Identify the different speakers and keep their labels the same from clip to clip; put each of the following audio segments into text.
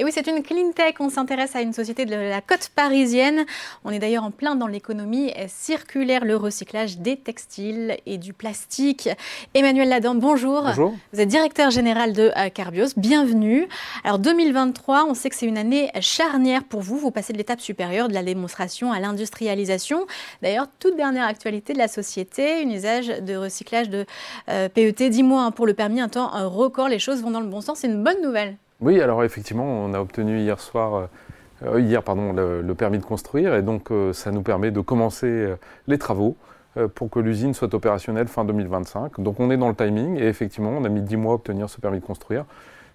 Speaker 1: Et oui, c'est une clean tech. On s'intéresse à une société de la côte parisienne. On est d'ailleurs en plein dans l'économie circulaire, le recyclage des textiles et du plastique. Emmanuel Ladan, bonjour.
Speaker 2: Bonjour.
Speaker 1: Vous êtes directeur général de euh, Carbios. Bienvenue. Alors 2023, on sait que c'est une année charnière pour vous. Vous passez de l'étape supérieure de la démonstration à l'industrialisation. D'ailleurs, toute dernière actualité de la société, un usage de recyclage de euh, PET. Dis-moi, hein, pour le permis, un temps un record, les choses vont dans le bon sens. C'est une bonne nouvelle.
Speaker 2: Oui, alors effectivement, on a obtenu hier soir, euh, hier pardon, le, permis de construire et donc euh, ça nous permet de commencer euh, les travaux pour que l'usine soit opérationnelle fin 2025. Donc on est dans le timing et effectivement, on a mis 10 mois à obtenir ce permis de construire,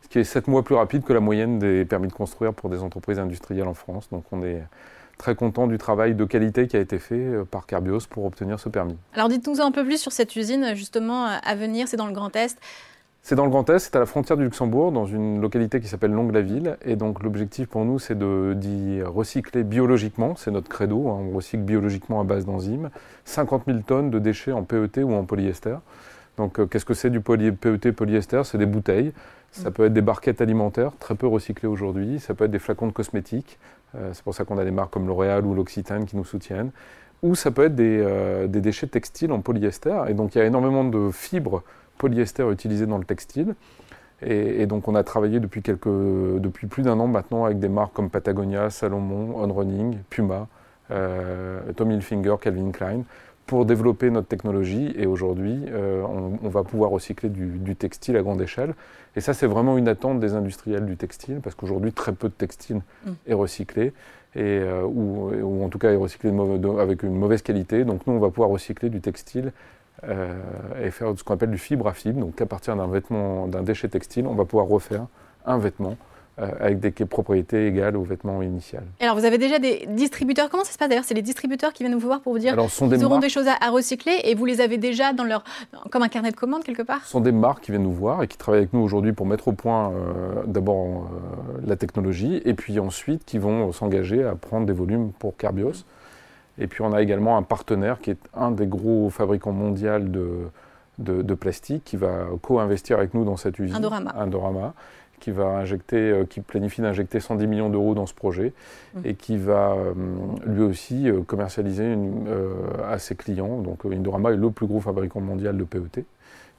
Speaker 2: ce qui est 7 mois plus rapide que la moyenne des permis de construire pour des entreprises industrielles en France. Donc on est très content du travail de qualité qui a été fait par Carbios pour obtenir ce permis.
Speaker 1: Alors dites-nous un peu plus sur cette usine justement à venir, c'est dans le Grand Est.
Speaker 2: C'est dans le Grand Est, c'est à la frontière du Luxembourg, dans une localité qui s'appelle Longue-la-Ville. Et donc l'objectif pour nous, c'est d'y recycler biologiquement, c'est notre credo, hein. on recycle biologiquement à base d'enzymes, 50 000 tonnes de déchets en PET ou en polyester. Donc euh, qu'est-ce que c'est du PET polyester? C'est des bouteilles, ça peut être des barquettes alimentaires, très peu recyclées aujourd'hui, ça peut être des flacons de cosmétiques, euh, c'est pour ça qu'on a des marques comme L'Oréal ou l'Occitane qui nous soutiennent, ou ça peut être des, euh, des déchets textiles en polyester. Et donc il y a énormément de fibres polyester utilisé dans le textile. Et, donc on a travaillé depuis, quelques, depuis plus d'un an maintenant avec des marques comme Patagonia, Salomon, On Running, Puma, euh, Tommy Hilfiger, Calvin Klein, pour développer notre technologie. Et aujourd'hui, euh, on, va pouvoir recycler du, textile à grande échelle. Et ça, c'est vraiment une attente des industriels du textile, parce qu'aujourd'hui, très peu de textile mm. est recyclé, et, euh, ou, en tout cas est recyclé avec une mauvaise qualité. Donc nous, on va pouvoir recycler du textile euh, et faire ce qu'on appelle du fibre à fibre. Donc à partir d'un vêtement, d'un déchet textile, on va pouvoir refaire un vêtement euh, avec des propriétés égales au vêtement initial.
Speaker 1: Alors vous avez déjà des distributeurs, comment ça se passe d'ailleurs? C'est les distributeurs qui viennent vous voir pour vous dire qu'ils auront des choses à, recycler et vous les avez déjà dans leur, comme un carnet de commandes quelque part?
Speaker 2: Ce sont des marques qui viennent nous voir et qui travaillent avec nous aujourd'hui pour mettre au point euh, d'abord la technologie et puis ensuite qui vont s'engager à prendre des volumes pour Carbios. Et puis on a également un partenaire qui est un des gros fabricants mondiaux de, de, plastique qui va co-investir avec nous dans cette usine.
Speaker 1: Indorama.
Speaker 2: Indorama qui va injecter, euh, qui planifie d'injecter 110 millions d'euros dans ce projet mmh. et qui va euh, lui aussi euh, commercialiser une, à ses clients. Donc Indorama est le plus gros fabricant mondial de PET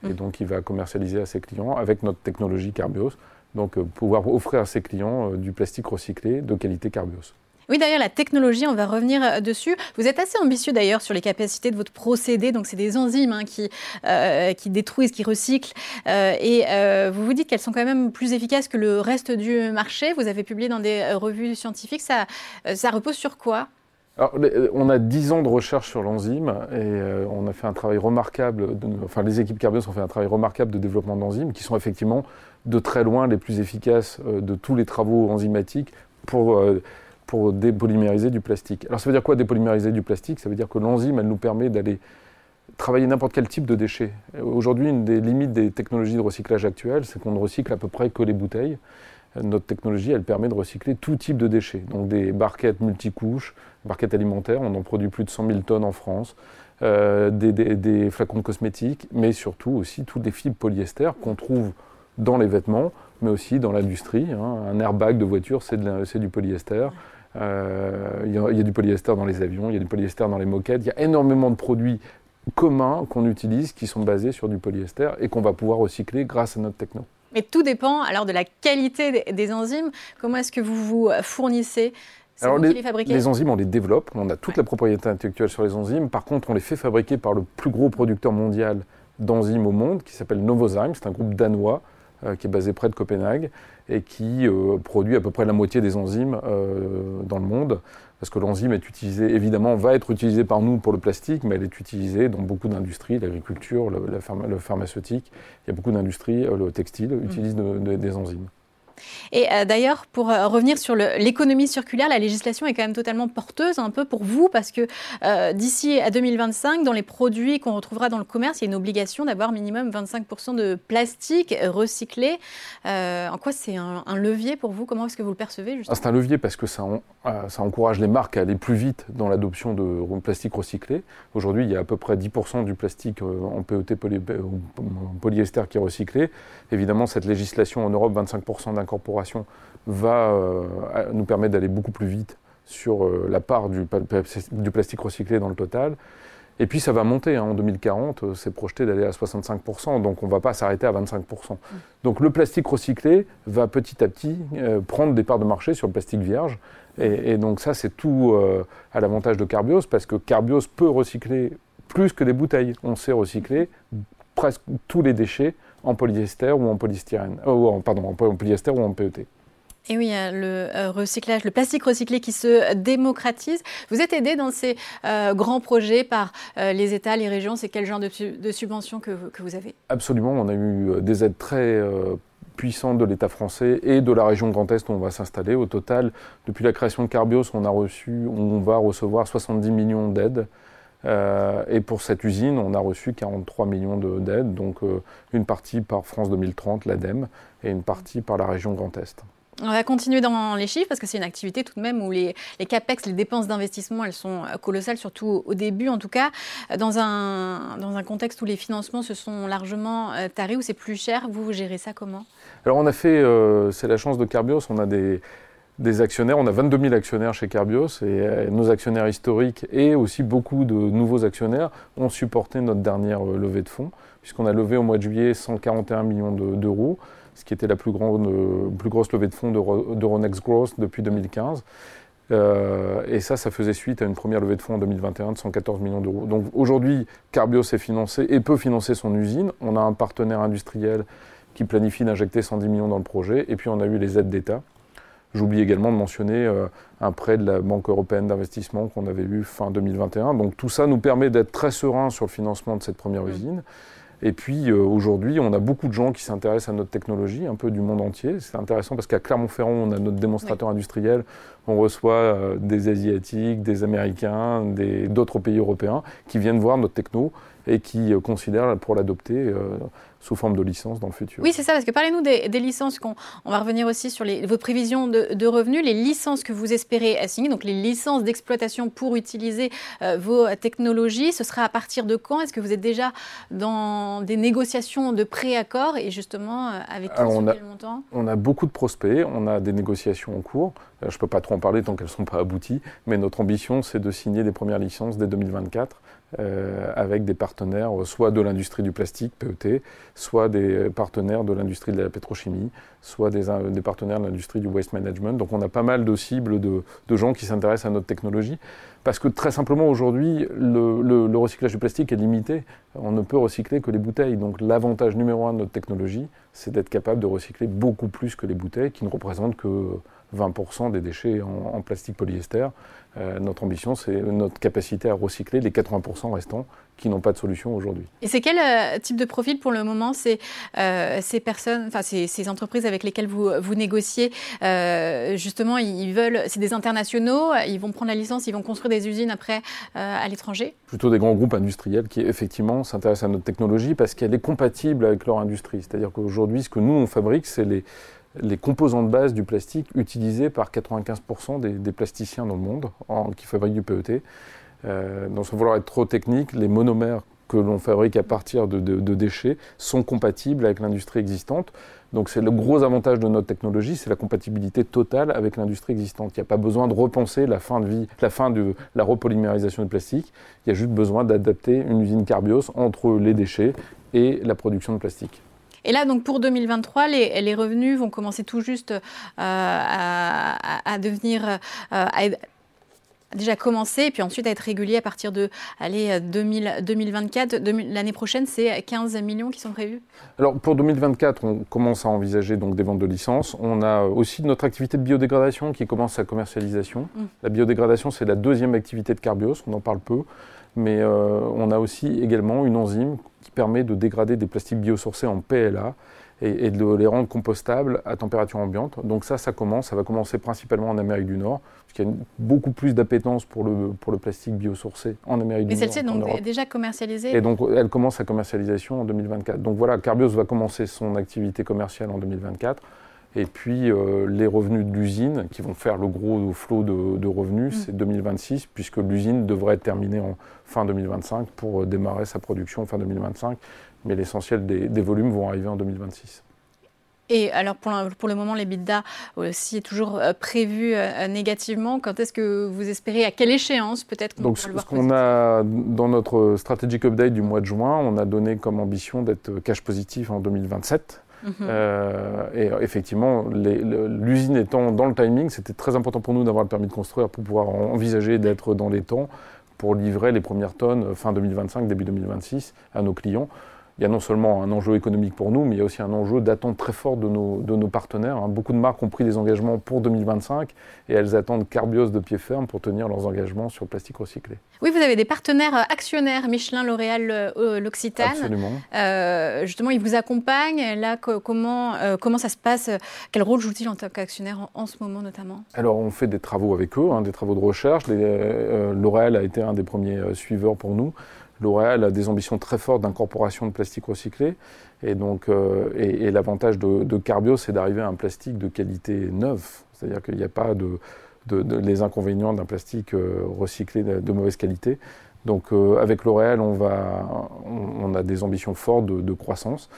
Speaker 2: et mmh. donc il va commercialiser à ses clients avec notre technologie Carbios. Donc pouvoir offrir à ses clients du plastique recyclé de qualité Carbios.
Speaker 1: Oui, d'ailleurs, la technologie, on va revenir euh, dessus. Vous êtes assez ambitieux d'ailleurs sur les capacités de votre procédé. Donc, c'est des enzymes hein, qui, euh, qui détruisent, qui recyclent. Euh, et vous vous dites qu'elles sont quand même plus efficaces que le reste du marché. Vous avez publié dans des revues scientifiques. Ça, repose sur quoi?
Speaker 2: Alors, on a 10 ans de recherche sur l'enzyme et on a fait un travail remarquable, enfin les équipes Carbios ont fait un travail remarquable de développement d'enzymes qui sont effectivement de très loin les plus efficaces de tous les travaux enzymatiques pour pour dépolymériser du plastique. Alors ça veut dire quoi dépolymériser du plastique? Ça veut dire que l'enzyme, elle nous permet d'aller travailler n'importe quel type de déchets. Aujourd'hui, une des limites des technologies de recyclage actuelles, c'est qu'on ne recycle à peu près que les bouteilles. Notre technologie, elle permet de recycler tout type de déchets. Donc des barquettes multicouches, barquettes alimentaires, on en produit plus de 100 000 tonnes en France, euh, des, flacons de cosmétiques, mais surtout aussi toutes les fibres polyester qu'on trouve dans les vêtements, mais aussi dans l'industrie. Hein. Un airbag de voiture, c'est du polyester. Euh, il y, a du polyester dans les avions, il y a du polyester dans les moquettes. Il y a énormément de produits communs qu'on utilise qui sont basés sur du polyester et qu'on va pouvoir recycler grâce à notre techno.
Speaker 1: Mais tout dépend alors de la qualité des enzymes. Comment est-ce que vous vous fournissez
Speaker 2: alors les, les, enzymes, on les développe, on a toute la propriété intellectuelle sur les enzymes. Par contre, on les fait fabriquer par le plus gros producteur mondial d'enzymes au monde, qui s'appelle Novozymes. C'est un groupe danois euh, qui est basé près de Copenhague et qui euh, produit à peu près la moitié des enzymes euh, dans le monde. Parce que l'enzyme est utilisée, évidemment, va être utilisée par nous pour le plastique, mais elle est utilisée dans beaucoup d'industries, l'agriculture, le, le, pharmaceutique. Il y a beaucoup d'industries, le textile, mmh. utilisent des enzymes.
Speaker 1: Et euh, d'ailleurs, pour euh, revenir sur l'économie circulaire, la législation est quand même totalement porteuse un peu pour vous parce que euh, d'ici à 2025, dans les produits qu'on retrouvera dans le commerce, il y a une obligation d'avoir minimum 25% de plastique recyclé. en quoi c'est un, levier pour vous? Comment est-ce que vous le percevez
Speaker 2: ah, C'est un levier parce que ça, ça, encourage les marques à aller plus vite dans l'adoption de plastique recyclé. Aujourd'hui, il y a à peu près 10% du plastique en PET polyester qui est recyclé. Évidemment, cette législation en Europe, 25% d'un d'incorporation va nous permettre d'aller beaucoup plus vite sur la part du, plastique recyclé dans le total. Et puis ça va monter. Hein. En 2040, c'est projeté d'aller à 65%, donc on ne va pas s'arrêter à 25%. Mm. Donc le plastique recyclé va petit à petit prendre des parts de marché sur le plastique vierge. Et, donc ça, c'est tout à l'avantage de Carbios, parce que Carbios peut recycler plus que des bouteilles. On sait recycler presque tous les déchets en polyester ou en polystyrène, euh, pardon, en polyester ou en PET.
Speaker 1: Et oui, le euh, recyclage, le plastique recyclé qui se démocratise. Vous êtes aidé dans ces euh, grands projets par les États, les régions. C'est quel genre de, subventions que, que, vous avez?
Speaker 2: Absolument, on a eu des aides très puissantes de l'État français et de la région Grand Est où on va s'installer. Au total, depuis la création de Carbios, on a reçu, on va recevoir 70 millions d'aides euh, et pour cette usine, on a reçu 43 millions d'aides, donc euh, une partie par France 2030, l'ADEME, et une partie par la région Grand Est.
Speaker 1: On va continuer dans les chiffres parce que c'est une activité tout de même où les, les CAPEX, les dépenses d'investissement, elles sont colossales, surtout au début en tout cas. Dans un, dans un contexte où les financements se sont largement euh, tarés, où c'est plus cher, vous, vous gérez ça comment?
Speaker 2: Alors on a fait, c'est la chance de Carbios, on a des, des actionnaires. On a 22 000 actionnaires chez Carbios et euh, nos actionnaires historiques et aussi beaucoup de nouveaux actionnaires ont supporté notre dernière euh, levée de fonds, puisqu'on a levé au mois de juillet 141 millions d'euros, ce qui était la plus, grande, euh, plus grosse levée de fonds d'Euronext Growth depuis 2015. et ça, ça faisait suite à une première levée de fonds en 2021 de 114 millions d'euros. Donc aujourd'hui, Carbios est financé et peut financer son usine. On a un partenaire industriel qui planifie d'injecter 110 millions dans le projet. Et puis on a eu les aides d'État J'oublie également de mentionner euh, un prêt de la Banque européenne d'investissement qu'on avait eu fin 2021. Donc tout ça nous permet d'être très serein sur le financement de cette première usine. Et puis euh, aujourd'hui, on a beaucoup de gens qui s'intéressent à notre technologie, un peu du monde entier. C'est intéressant parce qu'à Clermont-Ferrand, on a notre démonstrateur industriel. On reçoit euh, des Asiatiques, des Américains, d'autres pays européens qui viennent voir notre techno et qui considèrent pour l'adopter sous forme de licence dans le futur.
Speaker 1: Oui, c'est ça, parce que parlez-nous des, licences, qu'on, on va revenir aussi sur les, vos prévisions de, revenus, les licences que vous espérez signer, donc les licences d'exploitation pour utiliser euh, vos technologies, ce sera à partir de quand? Est-ce que vous êtes déjà dans des négociations de préaccord et justement euh, avec
Speaker 2: quel montant? On a beaucoup de prospects, on a des négociations en cours. Euh, je ne peux pas trop en parler tant qu'elles ne sont pas abouties, mais notre ambition, c'est de signer des premières licences dès 2024 euh, avec des partenaires, soit de l'industrie du plastique, PET, soit des partenaires de l'industrie de la pétrochimie, soit des, des partenaires de l'industrie du waste management. Donc on a pas mal de cibles de, gens qui s'intéressent à notre technologie, parce que très simplement aujourd'hui, le, recyclage du plastique est limité. On ne peut recycler que les bouteilles. Donc l'avantage numéro un de notre technologie, c'est d'être capable de recycler beaucoup plus que les bouteilles, qui ne représentent que 20% des déchets en, plastique polyester. Euh, notre ambition, c'est notre capacité à recycler les 80% restants qui n'ont pas de solution aujourd'hui.
Speaker 1: Et c'est quel euh, type de profil pour le moment ces, euh, ces personnes, enfin ces, ces, entreprises avec lesquelles vous, vous négociez Justement, ils veulent, c'est des internationaux, ils vont prendre la licence, ils vont construire des usines après à l'étranger?
Speaker 2: Plutôt des grands groupes industriels qui effectivement s'intéressent à notre technologie parce qu'elle est compatible avec leur industrie. C'est-à-dire qu'aujourd'hui, ce que nous on fabrique, c'est les les composants de base du plastique utilisés par 95% des, plasticiens dans le monde qui fabriquent du PET. Euh, sans vouloir être trop technique, les monomères que l'on fabrique à partir de, déchets sont compatibles avec l'industrie existante. Donc c'est le gros avantage de notre technologie, c'est la compatibilité totale avec l'industrie existante. Il n'y a pas besoin de repenser la fin de vie, la fin de la repolymérisation du plastique. Il y a juste besoin d'adapter une usine Carbios entre les déchets et la production de plastique.
Speaker 1: Et là, donc pour 2023, les, revenus vont commencer tout juste euh, à, devenir, euh, à, déjà commencer et puis ensuite à être régulier à partir de allez, 2000, 2024. L'année prochaine, c'est 15 millions qui sont prévus
Speaker 2: Alors pour 2024, on commence à envisager donc des ventes de licences. On a aussi notre activité de biodégradation qui commence sa commercialisation. Mmh. La biodégradation, c'est la deuxième activité de Carbios, on en parle peu. Mais euh, on a aussi également une enzyme qui permet de dégrader des plastiques biosourcés en PLA et, de les rendre compostables à température ambiante. Donc ça, ça commence, ça va commencer principalement en Amérique du Nord, parce qu'il y a beaucoup plus d'appétence pour le, pour le plastique biosourcé en Amérique du
Speaker 1: Nord. Mais celle-ci est donc déjà commercialisée
Speaker 2: Et donc elle commence sa commercialisation en 2024. Donc voilà, Carbios va commencer son activité commerciale en 2024. Et puis euh, les revenus de l'usine, qui vont faire le gros flot de, revenus, mm. c'est 2026, puisque l'usine devrait être terminée en fin 2025 pour euh, démarrer sa production en fin 2025. Mais l'essentiel des, des volumes vont arriver en 2026.
Speaker 1: Et alors pour le, pour le moment, l'EBITDA aussi est toujours euh, prévu euh, négativement. Quand est-ce que vous espérez, à quelle échéance peut-être
Speaker 2: Donc ce qu'on a dans notre strategic update du mois de juin, on a donné comme ambition d'être cash positif en 2027. Mhm. Euh, et effectivement, l'usine étant dans le timing, c'était très important pour nous d'avoir le permis de construire pour pouvoir envisager d'être dans les temps pour livrer les premières tonnes fin 2025, début 2026 à nos clients il y a non seulement un enjeu économique pour nous, mais il y a aussi un enjeu d'attente très fort de nos, de nos partenaires. Hein. Beaucoup de marques ont pris des engagements pour 2025 et elles attendent Carbios de pied ferme pour tenir leurs engagements sur le plastique recyclé.
Speaker 1: Oui, vous avez des partenaires actionnaires, Michelin, L'Oréal, euh, l'Occitane.
Speaker 2: Absolument.
Speaker 1: Euh, justement, ils vous accompagnent. Là, comment, euh, comment ça se passe? Quel rôle joue-t-il en tant qu'actionnaire en, ce moment notamment?
Speaker 2: Alors, on fait des travaux avec eux, hein, des travaux de recherche. L'Oréal a été un des premiers suiveurs pour nous. L'Oréal a des ambitions très fortes d'incorporation de plastique recyclé. Et donc, euh, et, l'avantage de, Carbio, c'est d'arriver à un plastique de qualité neuve. C'est-à-dire qu'il n'y a pas les inconvénients d'un plastique euh, recyclé de, mauvaise qualité. Donc, euh, avec L'Oréal, on, va, on, a des ambitions fortes de, croissance.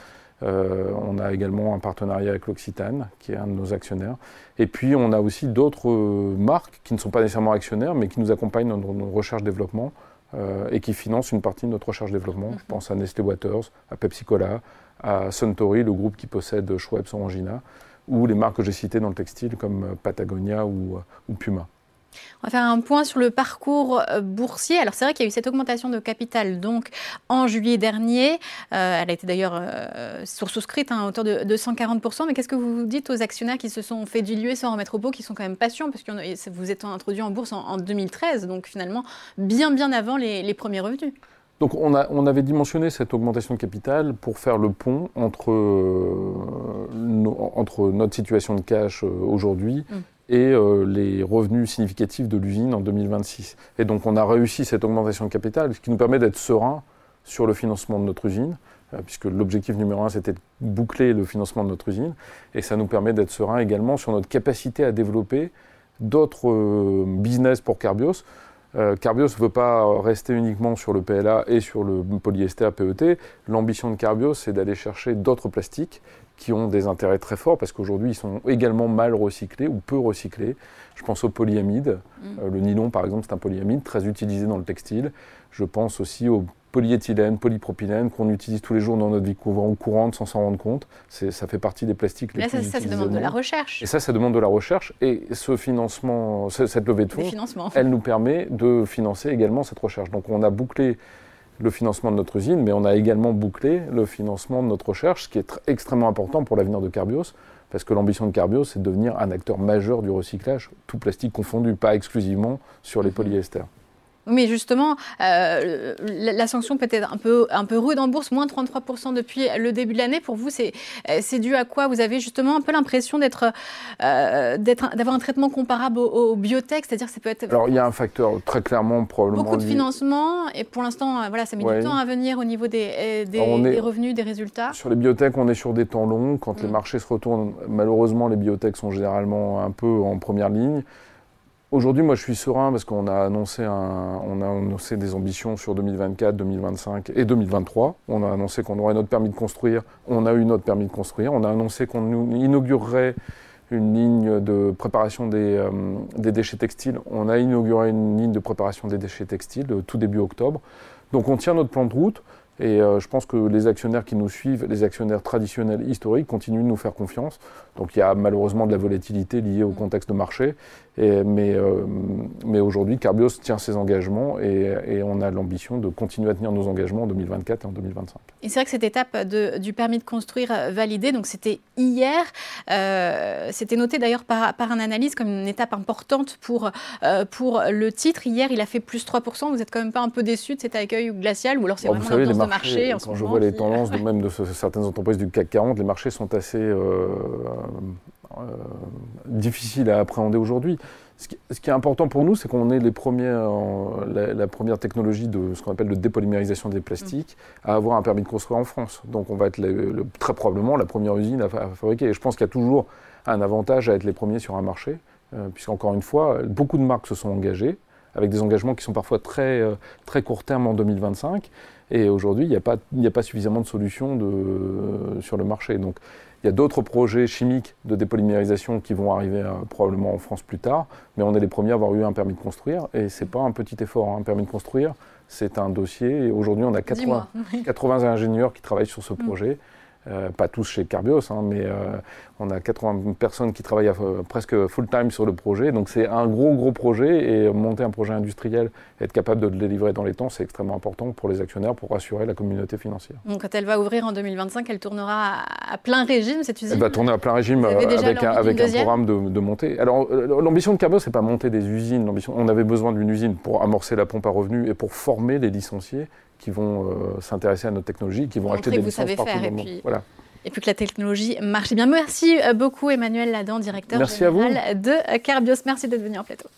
Speaker 2: on a également un partenariat avec l'Occitane, qui est un de nos actionnaires. Et puis, on a aussi d'autres marques qui ne sont pas nécessairement actionnaires, mais qui nous accompagnent dans nos recherches-développement euh, et qui finance une partie de notre recherche développement. Je pense à Nestlé Waters, à Pepsi Cola, à Suntory, le groupe qui possède Schweppes Orangina, ou les marques que j'ai citées dans le textile comme Patagonia ou Puma.
Speaker 1: On va faire un point sur le parcours euh, boursier. Alors c'est vrai qu'il y a eu cette augmentation de capital donc en juillet dernier. Euh, elle a été d'ailleurs euh, souscrite hein, à hauteur de, 140%. Mais qu'est-ce que vous dites aux actionnaires qui se sont fait diluer sans remettre au pot, qui sont quand même patients? Parce que vous êtes introduit en bourse en, 2013, donc finalement bien bien avant les, premiers revenus.
Speaker 2: Donc on, avait dimensionné cette augmentation de capital pour faire le pont entre, notre situation de cash aujourd'hui mm et euh, les revenus significatifs de l'usine en 2026. Et donc on a réussi cette augmentation de capital, ce qui nous permet d'être serein sur le financement de notre usine, euh, puisque l'objectif numéro un, c'était de boucler le financement de notre usine, et ça nous permet d'être serein également sur notre capacité à développer d'autres euh, business pour Carbios. Carbios ne veut pas rester uniquement sur le PLA et sur le polyester PET. L'ambition de Carbios, c'est d'aller chercher d'autres plastiques qui ont des intérêts très forts parce qu'aujourd'hui ils sont également mal recyclés ou peu recyclés. Je pense au polyamide. Mm. Euh, le nylon par exemple c'est un polyamide très utilisé dans le textile. Je pense aussi au polyéthylène, polypropylène qu'on utilise tous les jours dans notre vie courante sans s'en rendre compte. Ça fait partie des plastiques les Là, plus
Speaker 1: ça, ça demande de la recherche.
Speaker 2: Et ça, ça demande de la recherche. Et ce financement, cette levée de fonds, elle nous permet de financer également cette recherche. Donc on a bouclé le financement de notre usine, mais on a également bouclé le financement de notre recherche, ce qui est extrêmement important pour l'avenir de Carbios, parce que l'ambition de Carbios, c'est de devenir un acteur majeur du recyclage, tout plastique confondu, pas exclusivement sur les mhm. polyesters.
Speaker 1: Mais justement, euh, la, sanction peut être un peu, un peu rude en bourse, moins 33% depuis le début de l'année. Pour vous, c'est dû à quoi? Vous avez justement un peu l'impression d'être, euh, d'avoir un traitement comparable au, biotech, c'est-à-dire que ça peut être...
Speaker 2: Alors, il y a un facteur très clairement, probablement...
Speaker 1: Beaucoup de financement, et pour l'instant, euh, voilà, ça met du temps à venir au niveau des, des, revenus, des résultats.
Speaker 2: Sur les biotech, on est sur des temps longs. Quand les mm. marchés se retournent, malheureusement, les biotech sont généralement un peu en première ligne. Aujourd'hui, moi, je suis serein parce qu'on a annoncé, des ambitions sur 2024, 2025 et 2023. On a annoncé qu'on aurait notre permis de construire. On a eu notre permis de construire. On a annoncé qu'on inaugurerait une ligne de préparation des, euh, des, déchets textiles. On a inauguré une ligne de préparation des déchets textiles euh, tout début octobre. Donc on tient notre plan de route. Et euh, je pense que les actionnaires qui nous suivent, les actionnaires traditionnels historiques, continuent de nous faire confiance. Donc il y a malheureusement de la volatilité liée au contexte de marché. Et, mais, euh, mais aujourd'hui, Carbios tient ses engagements et, et on a l'ambition de continuer à tenir nos engagements en 2024 et en 2025.
Speaker 1: Et c'est vrai que cette étape de, du permis de construire validé, donc c'était hier, euh, c'était noté d'ailleurs par, par un analyse comme une étape importante pour, pour le titre. Hier, il a fait plus 3%. Vous n'êtes quand même pas un peu déçu de cet accueil glacial ou alors c'est oh, vraiment marché,
Speaker 2: Quand je vois les tendances de même de certaines entreprises du CAC 40, les marchés sont assez euh, euh, difficiles à appréhender aujourd'hui. Ce, qui est important pour nous, c'est qu'on est les premiers, la, première technologie de ce qu'on appelle de dépolymérisation des plastiques à avoir un permis de construire en France. Donc on va être très probablement la première usine à, fabriquer. Et je pense qu'il y a toujours un avantage à être les premiers sur un marché, euh, puisqu'encore une fois, beaucoup de marques se sont engagées avec des engagements qui sont parfois très, très court terme en 2025. Et aujourd'hui, il n'y a, pas, a pas suffisamment de solutions de, sur le marché. Donc, il y a d'autres projets chimiques de dépolymérisation qui vont arriver probablement en France plus tard, mais on est les premiers à avoir eu un permis de construire, et ce n'est pas un petit effort. Hein. Un permis de construire, c'est un dossier, et aujourd'hui on a 80, 80 ingénieurs qui travaillent sur ce mm. projet. Euh, pas tous chez Carbios, hein, mais euh, on a 80 personnes qui travaillent euh, presque full-time sur le projet. Donc c'est un gros, gros projet et monter un projet industriel, être capable de le délivrer dans les temps, c'est extrêmement important pour les actionnaires, pour assurer la communauté financière.
Speaker 1: Donc quand elle va ouvrir en 2025, elle tournera à plein régime, cette usine?
Speaker 2: Elle va tourner à plein régime avec, un, avec un, programme de, de montée. Alors l'ambition de Carbios, c'est pas monter des usines. On avait besoin d'une usine pour amorcer la pompe à revenus et pour former les licenciés qui vont euh, s'intéresser à notre technologie, qui vont acheter des licences partout dans le monde.
Speaker 1: Voilà. Et puis que la technologie marche bien. Merci euh, beaucoup Emmanuel Ladan, directeur général de Carbios. Merci d'être venu en plateau.